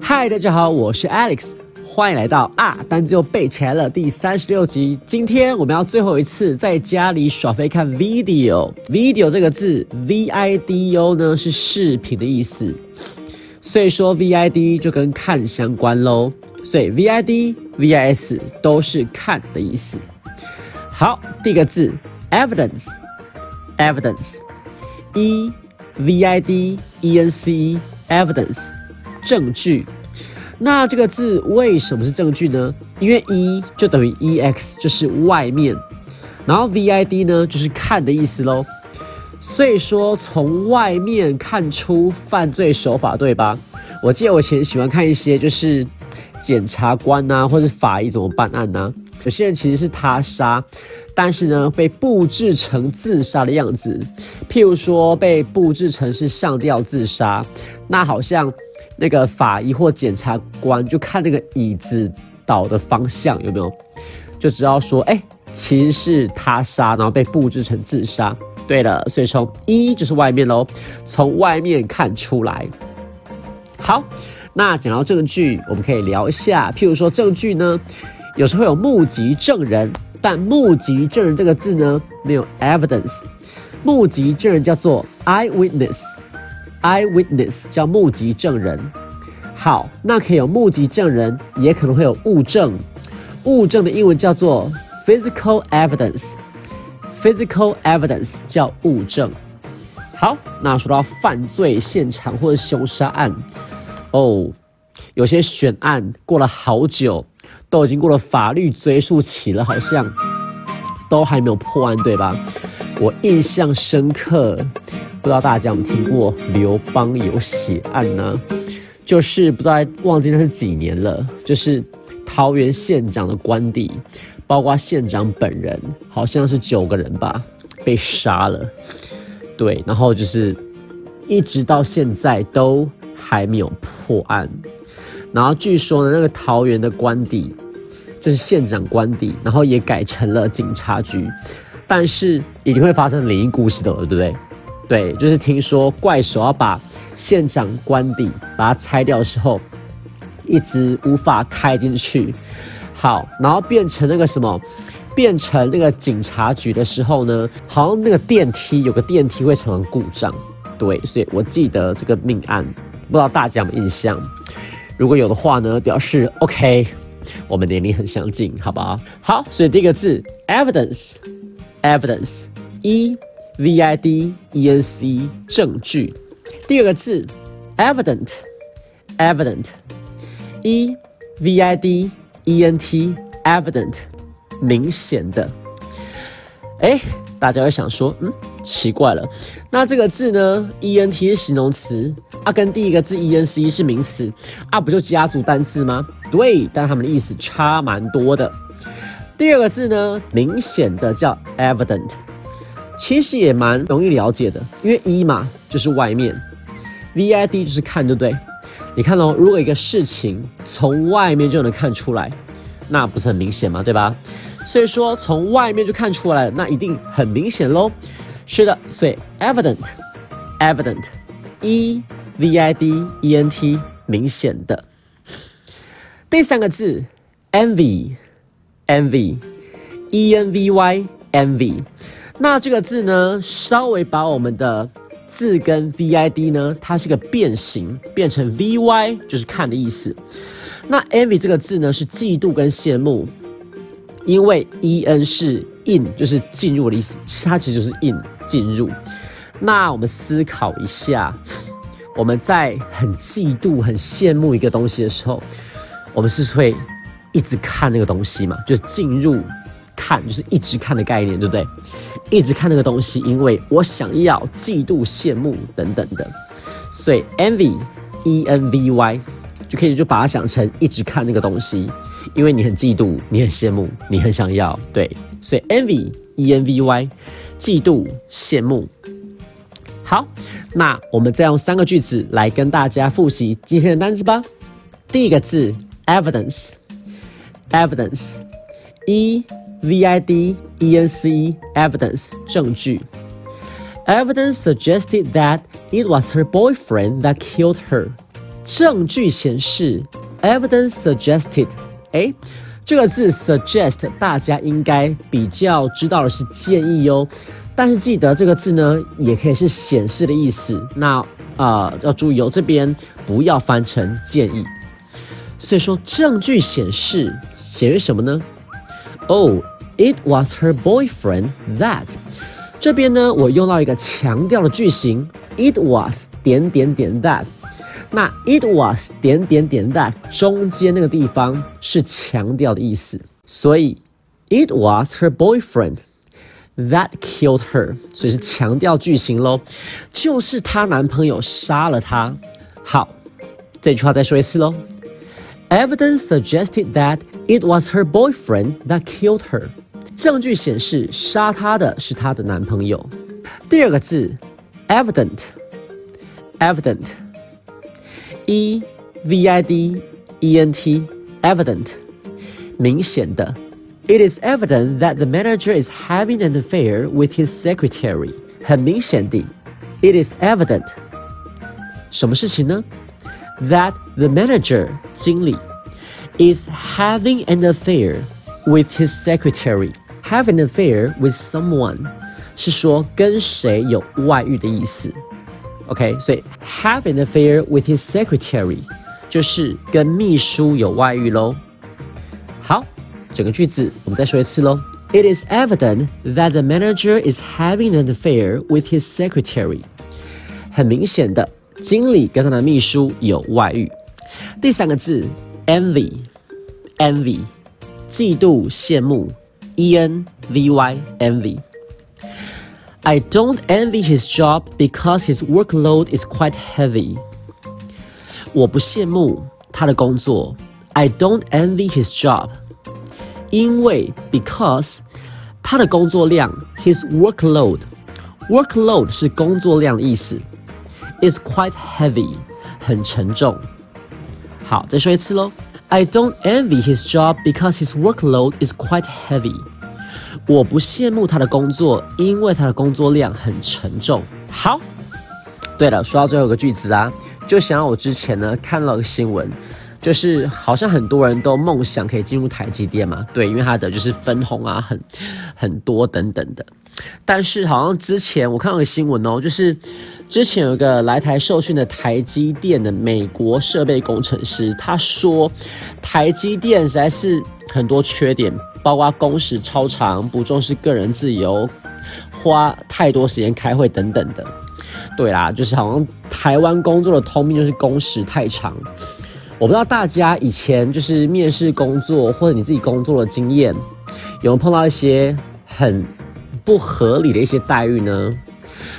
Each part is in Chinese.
嗨，大家好，我是 Alex，欢迎来到啊单词又背起来了第三十六集。今天我们要最后一次在家里耍飞看 video。video 这个字 V I D O 呢是视频的意思，所以说 V I D 就跟看相关喽。所以 V I D V I S 都是看的意思。好，第一个字 evidence，evidence，E V I D E N C E evidence 证据。那这个字为什么是证据呢？因为 e 就等于 e x，就是外面，然后 v i d 呢就是看的意思喽。所以说从外面看出犯罪手法，对吧？我记得我以前喜欢看一些就是检察官呐，或是法医怎么办案呐。有些人其实是他杀，但是呢被布置成自杀的样子，譬如说被布置成是上吊自杀，那好像。那个法医或检察官就看那个椅子倒的方向有没有，就知道说，哎，其实是他杀，然后被布置成自杀。对了，所以从一就是外面喽，从外面看出来。好，那讲到证据，我们可以聊一下，譬如说证据呢，有时候会有目击证人，但目击证人这个字呢，没有 evidence，目击证人叫做 eyewitness。Eyewitness 叫目击证人，好，那可以有目击证人，也可能会有物证。物证的英文叫做 physical evidence。physical evidence 叫物证。好，那说到犯罪现场或者凶杀案，哦，有些悬案过了好久，都已经过了法律追诉期了，好像都还没有破案，对吧？我印象深刻。不知道大家有没有听过刘邦有血案呢？就是不知道忘记那是几年了。就是桃园县长的官邸，包括县长本人，好像是九个人吧，被杀了。对，然后就是一直到现在都还没有破案。然后据说呢，那个桃园的官邸就是县长官邸，然后也改成了警察局，但是一定会发生灵异故事的，对不对？对，就是听说怪手要把县长官邸把它拆掉的时候，一直无法开进去。好，然后变成那个什么，变成那个警察局的时候呢，好像那个电梯有个电梯会成故障。对，所以我记得这个命案，不知道大家有没有印象？如果有的话呢，表示 OK，我们年龄很相近，好不好？好，所以第一个字 evidence，evidence 一。v i d e n c 证据，第二个字 evident evident e v i d e n t evident 明显的，哎，大家会想说，嗯，奇怪了，那这个字呢？e n t 是形容词，啊，跟第一个字 e n c 是名词，啊，不就家族单字吗？对，但它们的意思差蛮多的。第二个字呢，明显的叫 evident。其实也蛮容易了解的，因为一嘛就是外面，V I D 就是看，对不对？你看哦，如果一个事情从外面就能看出来，那不是很明显吗？对吧？所以说从外面就看出来，那一定很明显喽。是的，所以 evident，evident，E V I D E N T，明显的。第三个字，envy，envy，E N V Y，envy。那这个字呢，稍微把我们的字跟 V I D 呢，它是个变形，变成 V Y，就是看的意思。那 envy 这个字呢，是嫉妒跟羡慕，因为 E N 是 in，就是进入的意思，它其实就是 in 进入。那我们思考一下，我们在很嫉妒、很羡慕一个东西的时候，我们是会一直看那个东西嘛？就是进入。看就是一直看的概念，对不对？一直看那个东西，因为我想要嫉妒、羡慕等等的，所以 envy，e n v y，就可以就把它想成一直看那个东西，因为你很嫉妒，你很羡慕，你很想要，对，所以 envy，e n v y，嫉妒、羡慕。好，那我们再用三个句子来跟大家复习今天的单词吧。第一个字，evidence，evidence。 E V I D E N C E evidence 证据。Evidence suggested that it was her boyfriend that killed her。证据显示，evidence suggested，哎， 这个字 suggest 大家应该比较知道的是建议哦。但是记得这个字呢，也可以是显示的意思。那啊，要注意哦，这边不要翻成建议。所以说，证据显示显示什么呢？Oh, it was her boyfriend that。这边呢，我用到一个强调的句型，it was 点点点 that。那 it was 点点点 that 中间那个地方是强调的意思，所以 it was her boyfriend that killed her，所以是强调句型喽，就是她男朋友杀了她。好，这句话再说一次喽。Evidence suggested that it was her boyfriend that killed her。证据显示杀她的是她的男朋友。第二个字，evident，evident ，evident，evident，e v i d e n t，evident，明显的。It is evident that the manager is having an affair with his secretary。很明显的，it is evident。什么事情呢？that the manager 经理 is having an affair with his secretary. Have an affair with someone 是说跟谁有外遇的意思。 OK，所以 have an affair with his secretary 就是跟秘书有外遇喽。好，整个句子我们再说一次喽。It is evident that the manager is having an affair with his secretary. 很明显的，经理跟他的秘书有外遇。第三个字，envy，envy，嫉妒、羡慕，e n v y，envy。I don't envy his job because his workload is quite heavy。我不羡慕他的工作。I don't envy his job，因为 because 他的工作量，his workload，workload 是工作量的意思。is quite heavy，很沉重。好，再说一次喽。I don't envy his job because his workload is quite heavy。 我不羡慕他的工作，因为他的工作量很沉重。好，对了，说到最后一个句子啊，就想到我之前呢看了个新闻，就是好像很多人都梦想可以进入台积电嘛。对，因为它的就是分红啊，很很多等等的。但是好像之前我看到个新闻哦，就是之前有个来台受训的台积电的美国设备工程师，他说台积电实在是很多缺点，包括工时超长、不重视个人自由、花太多时间开会等等的。对啦，就是好像台湾工作的通病就是工时太长。我不知道大家以前就是面试工作或者你自己工作的经验，有没有碰到一些很。不合理的一些待遇呢？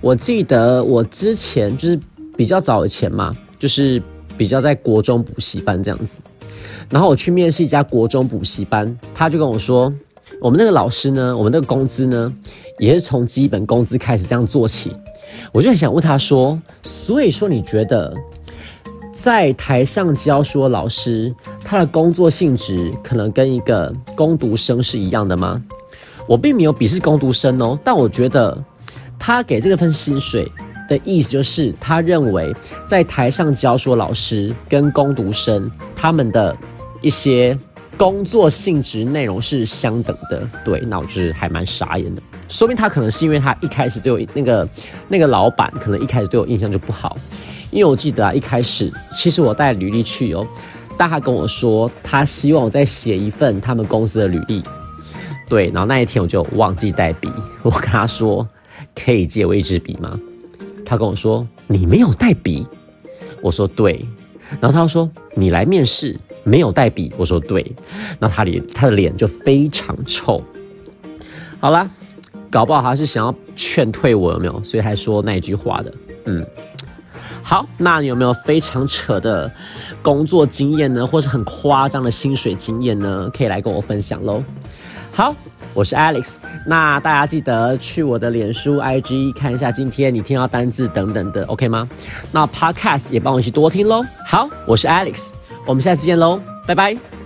我记得我之前就是比较早以前嘛，就是比较在国中补习班这样子。然后我去面试一家国中补习班，他就跟我说，我们那个老师呢，我们那个工资呢，也是从基本工资开始这样做起。我就很想问他说，所以说你觉得在台上教书的老师，他的工作性质可能跟一个攻读生是一样的吗？我并没有鄙视工读生哦，但我觉得他给这个份薪水的意思就是，他认为在台上教书老师跟工读生他们的一些工作性质内容是相等的。对，那我就是还蛮傻眼的。说明他可能是因为他一开始对我那个那个老板可能一开始对我印象就不好，因为我记得啊，一开始其实我带履历去哦，但他跟我说他希望我再写一份他们公司的履历。对，然后那一天我就忘记带笔，我跟他说可以借我一支笔吗？他跟我说你没有带笔，我说对，然后他说你来面试没有带笔，我说对，那他脸他的脸就非常臭。好啦，搞不好他是想要劝退我有没有？所以才说那一句话的。嗯，好，那你有没有非常扯的工作经验呢，或是很夸张的薪水经验呢？可以来跟我分享喽。好，我是 Alex。那大家记得去我的脸书、IG 看一下今天你听到单字等等的，OK 吗？那 Podcast 也帮我一起多听喽。好，我是 Alex，我们下次见喽，拜拜。